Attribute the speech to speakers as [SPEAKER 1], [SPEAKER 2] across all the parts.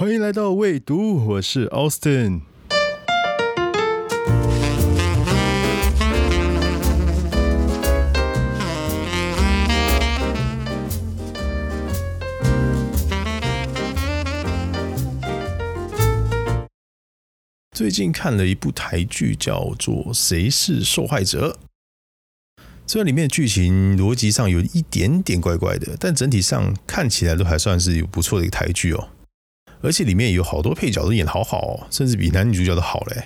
[SPEAKER 1] 欢迎来到未读，我是 Austin。最近看了一部台剧，叫做《谁是受害者》。虽然里面的剧情逻辑上有一点点怪怪的，但整体上看起来都还算是有不错的一个台剧哦。而且里面有好多配角都演好好哦，甚至比男女主角都好嘞。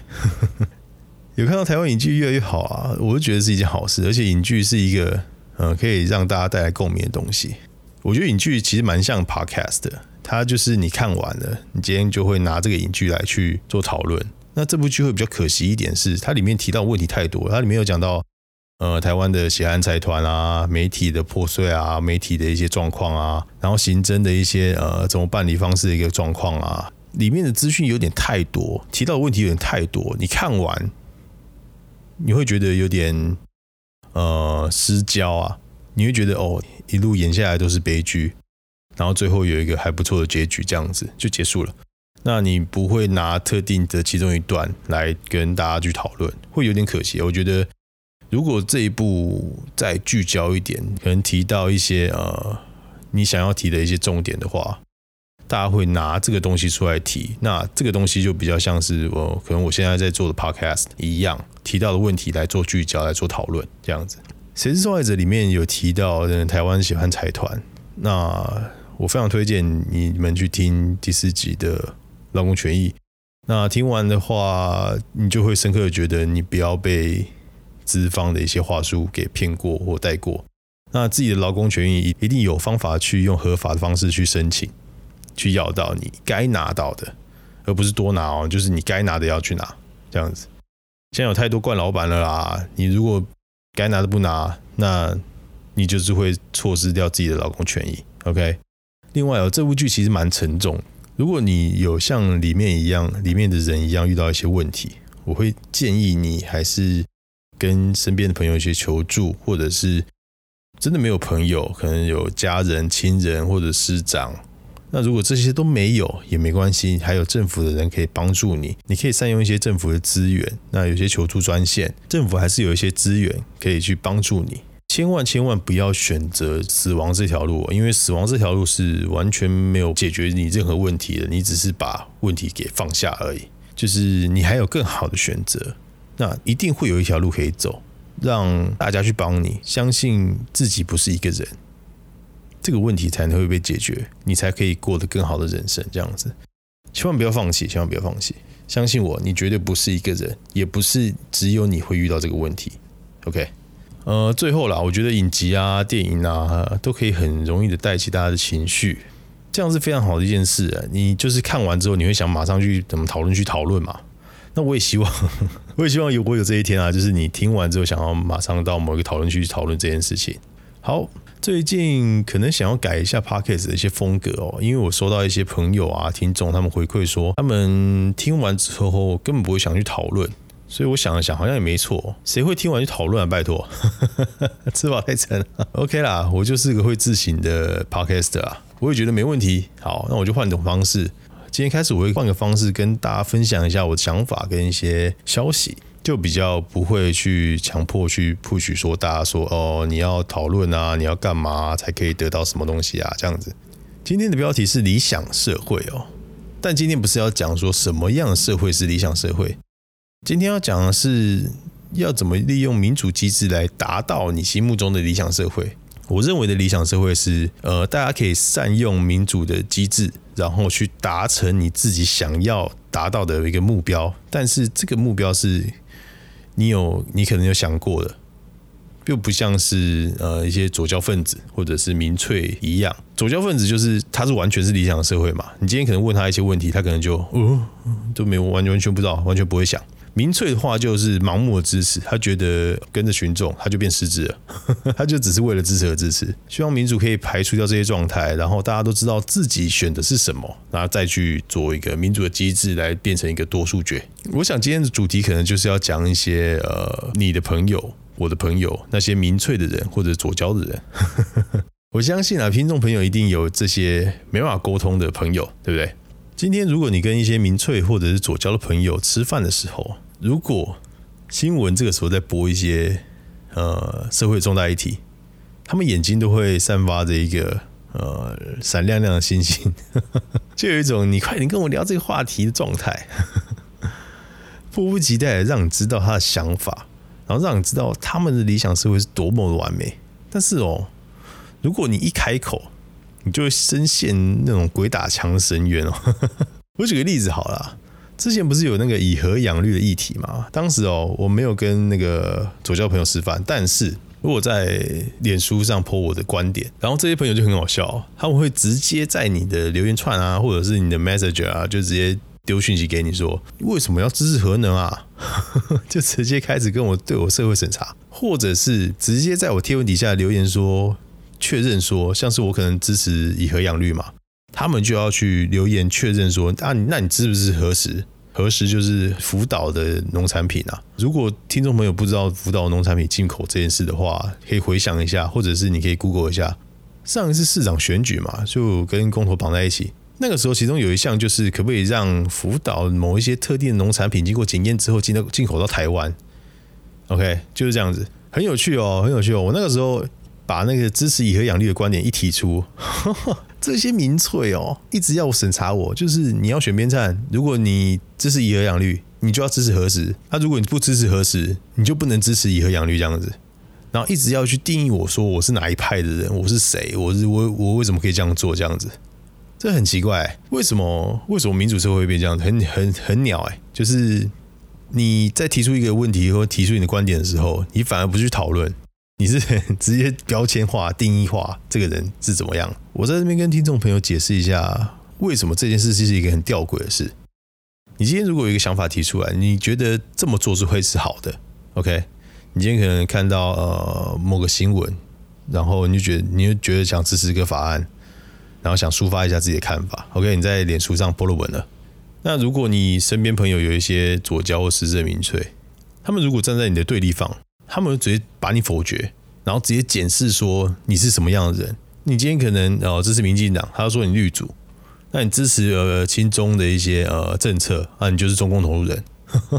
[SPEAKER 1] 有看到台湾影剧越来越好啊，我就觉得是一件好事。而且影剧是一个呃可以让大家带来共鸣的东西。我觉得影剧其实蛮像 podcast 的，它就是你看完了，你今天就会拿这个影剧来去做讨论。那这部剧会比较可惜一点是，它里面提到问题太多，它里面有讲到呃台湾的血案财团啊，媒体的破碎啊，媒体的一些状况啊，然后刑侦的一些呃怎么办理方式的一个状况啊，里面的资讯有点太多，提到的问题有点太多，你看完你会觉得有点呃失焦啊，你会觉得哦一路演下来都是悲剧，然后最后有一个还不错的结局，这样子就结束了。那你不会拿特定的其中一段来跟大家去讨论，会有点可惜。我觉得如果这一步再聚焦一点，可能提到一些呃你想要提的一些重点的话，大家会拿这个东西出来提。那这个东西就比较像是我可能我现在在做的 podcast 一样，提到的问题来做聚焦来做讨论这样子。谁是受害者里面有提到台湾喜欢财团，那我非常推荐你们去听第四集的。劳工权益，那听完的话，你就会深刻的觉得，你不要被资方的一些话术给骗过或带过。那自己的劳工权益一定有方法去用合法的方式去申请，去要到你该拿到的，而不是多拿哦，就是你该拿的要去拿，这样子。现在有太多惯老板了啦，你如果该拿的不拿，那你就是会错失掉自己的劳工权益。OK，另外哦，这部剧其实蛮沉重。如果你有像里面一样，里面的人一样遇到一些问题，我会建议你还是跟身边的朋友一些求助，或者是真的没有朋友，可能有家人、亲人或者师长。那如果这些都没有也没关系，还有政府的人可以帮助你，你可以善用一些政府的资源。那有些求助专线，政府还是有一些资源可以去帮助你。千万千万不要选择死亡这条路，因为死亡这条路是完全没有解决你任何问题的，你只是把问题给放下而已。就是你还有更好的选择，那一定会有一条路可以走，让大家去帮你，相信自己不是一个人，这个问题才能会被解决，你才可以过得更好的人生。这样子，千万不要放弃，千万不要放弃，相信我，你绝对不是一个人，也不是只有你会遇到这个问题。OK。呃，最后啦，我觉得影集啊、电影啊，都可以很容易的带起大家的情绪，这样是非常好的一件事啊。你就是看完之后，你会想马上去怎么讨论、去讨论嘛？那我也希望，我也希望有我有这一天啊，就是你听完之后，想要马上到某一个讨论区去讨论这件事情。好，最近可能想要改一下 podcast 的一些风格哦，因为我收到一些朋友啊、听众他们回馈说，他们听完之后根本不会想去讨论。所以我想了想，好像也没错。谁会听完就讨论啊？拜托，吃饱太撑了。OK 啦，我就是个会自省的 Podcaster 啊，我也觉得没问题。好，那我就换种方式。今天开始我会换个方式跟大家分享一下我的想法跟一些消息，就比较不会去强迫去 push 说大家说哦，你要讨论啊，你要干嘛才可以得到什么东西啊？这样子。今天的标题是理想社会哦，但今天不是要讲说什么样的社会是理想社会。今天要讲的是要怎么利用民主机制来达到你心目中的理想社会。我认为的理想社会是，呃，大家可以善用民主的机制，然后去达成你自己想要达到的一个目标。但是这个目标是你有，你可能有想过的，又不像是呃一些左交分子或者是民粹一样。左交分子就是他是完全是理想社会嘛。你今天可能问他一些问题，他可能就哦都没有完完全不知道，完全不会想。民粹的话就是盲目的支持，他觉得跟着群众他就变失智了，他就只是为了支持而支持。希望民主可以排除掉这些状态，然后大家都知道自己选的是什么，然后再去做一个民主的机制来变成一个多数决。我想今天的主题可能就是要讲一些呃，你的朋友、我的朋友，那些民粹的人或者左交的人。我相信啊，听众朋友一定有这些没办法沟通的朋友，对不对？今天如果你跟一些民粹或者是左交的朋友吃饭的时候，如果新闻这个时候在播一些呃社会重大议题，他们眼睛都会散发着一个呃闪亮亮的星星，就有一种你快点跟我聊这个话题的状态，迫不及待的让你知道他的想法，然后让你知道他们的理想社会是多么的完美。但是哦，如果你一开口，你就会深陷那种鬼打墙的深渊哦。我举个例子好了。之前不是有那个以和养绿的议题嘛？当时哦，我没有跟那个左教朋友吃饭，但是如果在脸书上泼我的观点，然后这些朋友就很好笑，他们会直接在你的留言串啊，或者是你的 Messenger 啊，就直接丢讯息给你说，为什么要支持核能啊？就直接开始跟我对我社会审查，或者是直接在我贴文底下留言说，确认说，像是我可能支持以和养绿嘛。他们就要去留言确认说啊，那你知不支持核实？核实就是福岛的农产品啊。如果听众朋友不知道福岛农产品进口这件事的话，可以回想一下，或者是你可以 Google 一下上一次市长选举嘛，就跟公投绑在一起。那个时候，其中有一项就是可不可以让福岛某一些特定的农产品经过检验之后进到进口到台湾？OK，就是这样子，很有趣哦，很有趣哦。我那个时候把那个支持以和养绿的观点一提出。这些民粹哦，一直要审查我，就是你要选边站，如果你支持以和养绿，你就要支持核实；那如果你不支持核实，你就不能支持以和养绿这样子。然后一直要去定义我说我是哪一派的人，我是谁，我是我我为什么可以这样做这样子？这很奇怪，为什么为什么民主社会会变这样子？很很很鸟哎，就是你在提出一个问题或提出你的观点的时候，你反而不去讨论。你是 直接标签化、定义化这个人是怎么样？我在这边跟听众朋友解释一下，为什么这件事是一个很吊诡的事。你今天如果有一个想法提出来，你觉得这么做是会是好的？OK？你今天可能看到呃某个新闻，然后你就觉得你就觉得想支持一个法案，然后想抒发一下自己的看法。OK？你在脸书上播了文了。那如果你身边朋友有一些左交或实质民粹，他们如果站在你的对立方，他们直接把你否决，然后直接检视说你是什么样的人。你今天可能呃支持民进党，他说你绿主，那你支持呃亲中的一些呃政策啊，你就是中共投入人。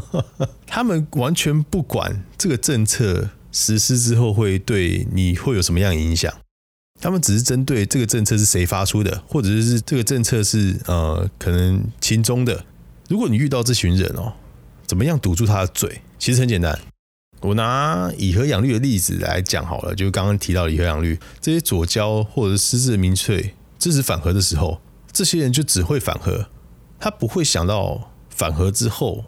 [SPEAKER 1] 他们完全不管这个政策实施之后会对你会有什么样影响，他们只是针对这个政策是谁发出的，或者是这个政策是呃可能亲中的。如果你遇到这群人哦，怎么样堵住他的嘴？其实很简单。我拿以和养绿的例子来讲好了，就刚刚提到以和养绿，这些左交或者私自民粹支持反核的时候，这些人就只会反核，他不会想到反核之后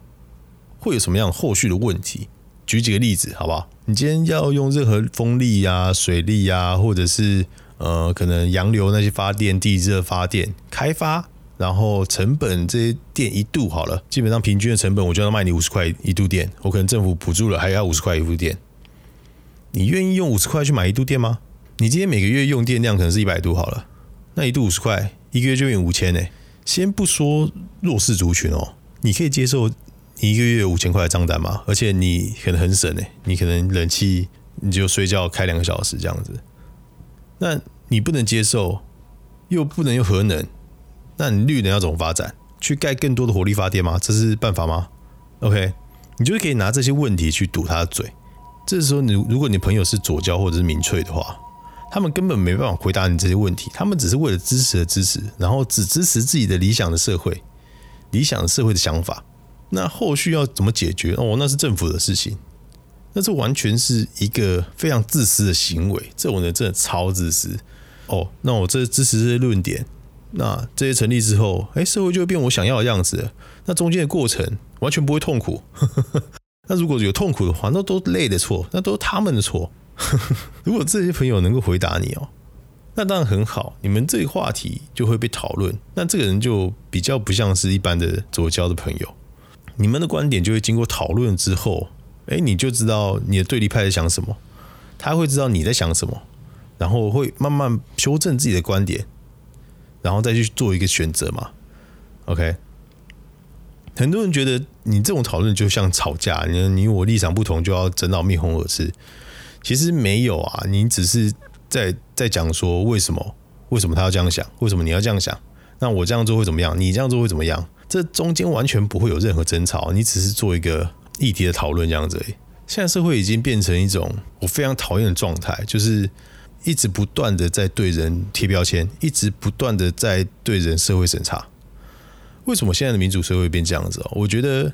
[SPEAKER 1] 会有什么样后续的问题。举几个例子好不好？你今天要用任何风力啊、水力啊，或者是呃可能洋流那些发电、地热发电开发。然后成本这些电一度好了，基本上平均的成本我就要卖你五十块一度电，我可能政府补助了还要五十块一度电，你愿意用五十块去买一度电吗？你今天每个月用电量可能是一百度好了，那一度五十块，一个月就用五千呢。先不说弱势族群哦，你可以接受你一个月五千块的账单吗？而且你可能很省呢，你可能冷气你就睡觉开两个小时这样子，那你不能接受，又不能用核能。那你绿能要怎么发展？去盖更多的火力发电吗？这是办法吗？OK，你就可以拿这些问题去堵他的嘴。这时候，你如果你朋友是左交或者是民粹的话，他们根本没办法回答你这些问题。他们只是为了支持而支持，然后只支持自己的理想的社会、理想的社会的想法。那后续要怎么解决？哦，那是政府的事情。那这完全是一个非常自私的行为。这种人真的超自私。哦，那我这支持这些论点。那这些成立之后，哎，社会就会变我想要的样子。那中间的过程完全不会痛苦。那如果有痛苦的话，那都累的错，那都是他们的错。如果这些朋友能够回答你哦，那当然很好，你们这个话题就会被讨论。那这个人就比较不像是一般的左交的朋友，你们的观点就会经过讨论之后，哎，你就知道你的对立派在想什么，他会知道你在想什么，然后会慢慢修正自己的观点。然后再去做一个选择嘛，OK？很多人觉得你这种讨论就像吵架，你你我立场不同就要争到面红耳赤。其实没有啊，你只是在在讲说为什么为什么他要这样想，为什么你要这样想？那我这样做会怎么样？你这样做会怎么样？这中间完全不会有任何争吵，你只是做一个议题的讨论这样子。现在社会已经变成一种我非常讨厌的状态，就是一直不断的在对人贴标签，一直不断的在对人社会审查。为什么现在的民主社会变这样子？我觉得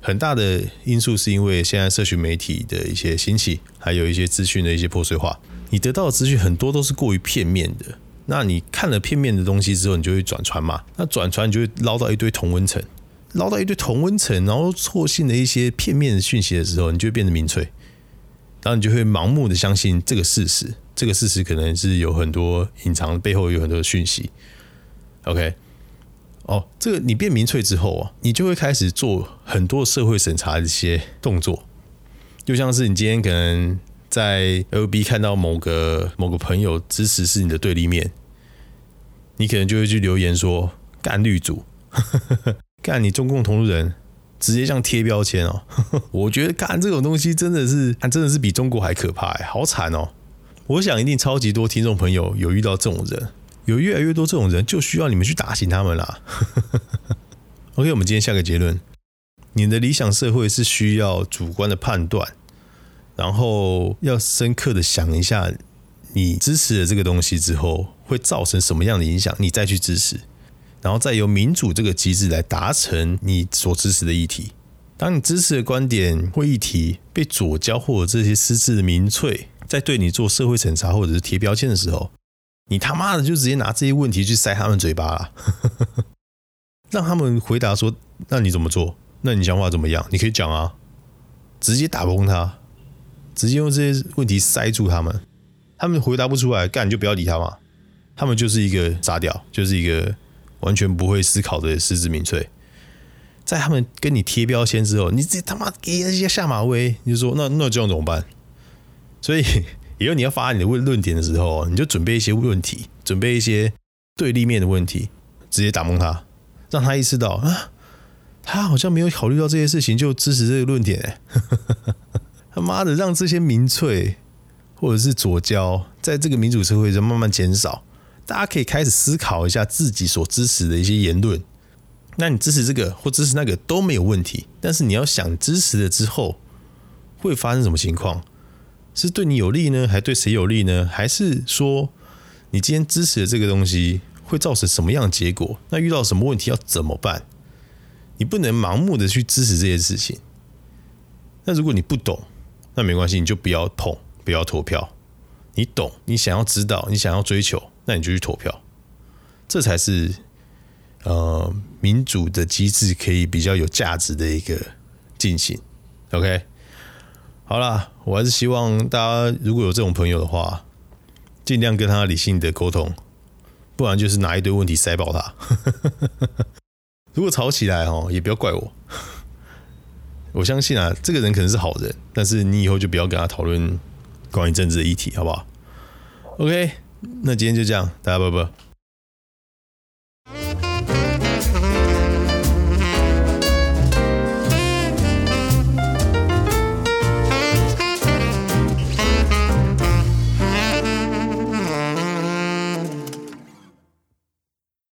[SPEAKER 1] 很大的因素是因为现在社群媒体的一些兴起，还有一些资讯的一些破碎化。你得到的资讯很多都是过于片面的。那你看了片面的东西之后，你就会转传嘛？那转传你就会捞到一堆同温层，捞到一堆同温层，然后错信的一些片面的讯息的时候，你就会变得民粹，然后你就会盲目的相信这个事实。这个事实可能是有很多隐藏背后有很多的讯息。OK。哦，这个你变民粹之后啊，你就会开始做很多社会审查的一些动作，就像是你今天可能在 L B 看到某个某个朋友支持是你的对立面，你可能就会去留言说干绿组，干你中共同路人，直接这样贴标签哦。我觉得干这种东西真的是，真的是比中国还可怕哎，好惨哦。我想一定超级多听众朋友有遇到这种人。有越来越多这种人，就需要你们去打醒他们啦。OK，我们今天下个结论：你的理想社会是需要主观的判断，然后要深刻的想一下，你支持了这个东西之后会造成什么样的影响，你再去支持，然后再由民主这个机制来达成你所支持的议题。当你支持的观点或议题被左交或者这些私自的民粹在对你做社会审查或者是贴标签的时候，你他妈的就直接拿这些问题去塞他们嘴巴了，让他们回答说：“那你怎么做？那你想法怎么样？你可以讲啊，直接打崩他，直接用这些问题塞住他们。他们回答不出来，干就不要理他嘛。他们就是一个傻屌，就是一个完全不会思考的实质民粹。在他们跟你贴标签之后，你这他妈给人家下马威，你就说那那这样怎么办？所以。以后你要发你的论论点的时候，你就准备一些问题，准备一些对立面的问题，直接打蒙他，让他意识到啊，他好像没有考虑到这些事情就支持这个论点。他妈的，让这些民粹或者是左交在这个民主社会中慢慢减少，大家可以开始思考一下自己所支持的一些言论。那你支持这个或支持那个都没有问题，但是你要想支持了之后会发生什么情况。是对你有利呢，还对谁有利呢？还是说你今天支持的这个东西会造成什么样的结果？那遇到什么问题要怎么办？你不能盲目的去支持这些事情。那如果你不懂，那没关系，你就不要碰，不要投票。你懂，你想要知道，你想要追求，那你就去投票。这才是呃民主的机制可以比较有价值的一个进行。OK。好啦，我还是希望大家如果有这种朋友的话，尽量跟他理性的沟通，不然就是拿一堆问题塞爆他。如果吵起来哦，也不要怪我。我相信啊，这个人可能是好人，但是你以后就不要跟他讨论关于政治的议题，好不好？OK，那今天就这样，大家拜拜。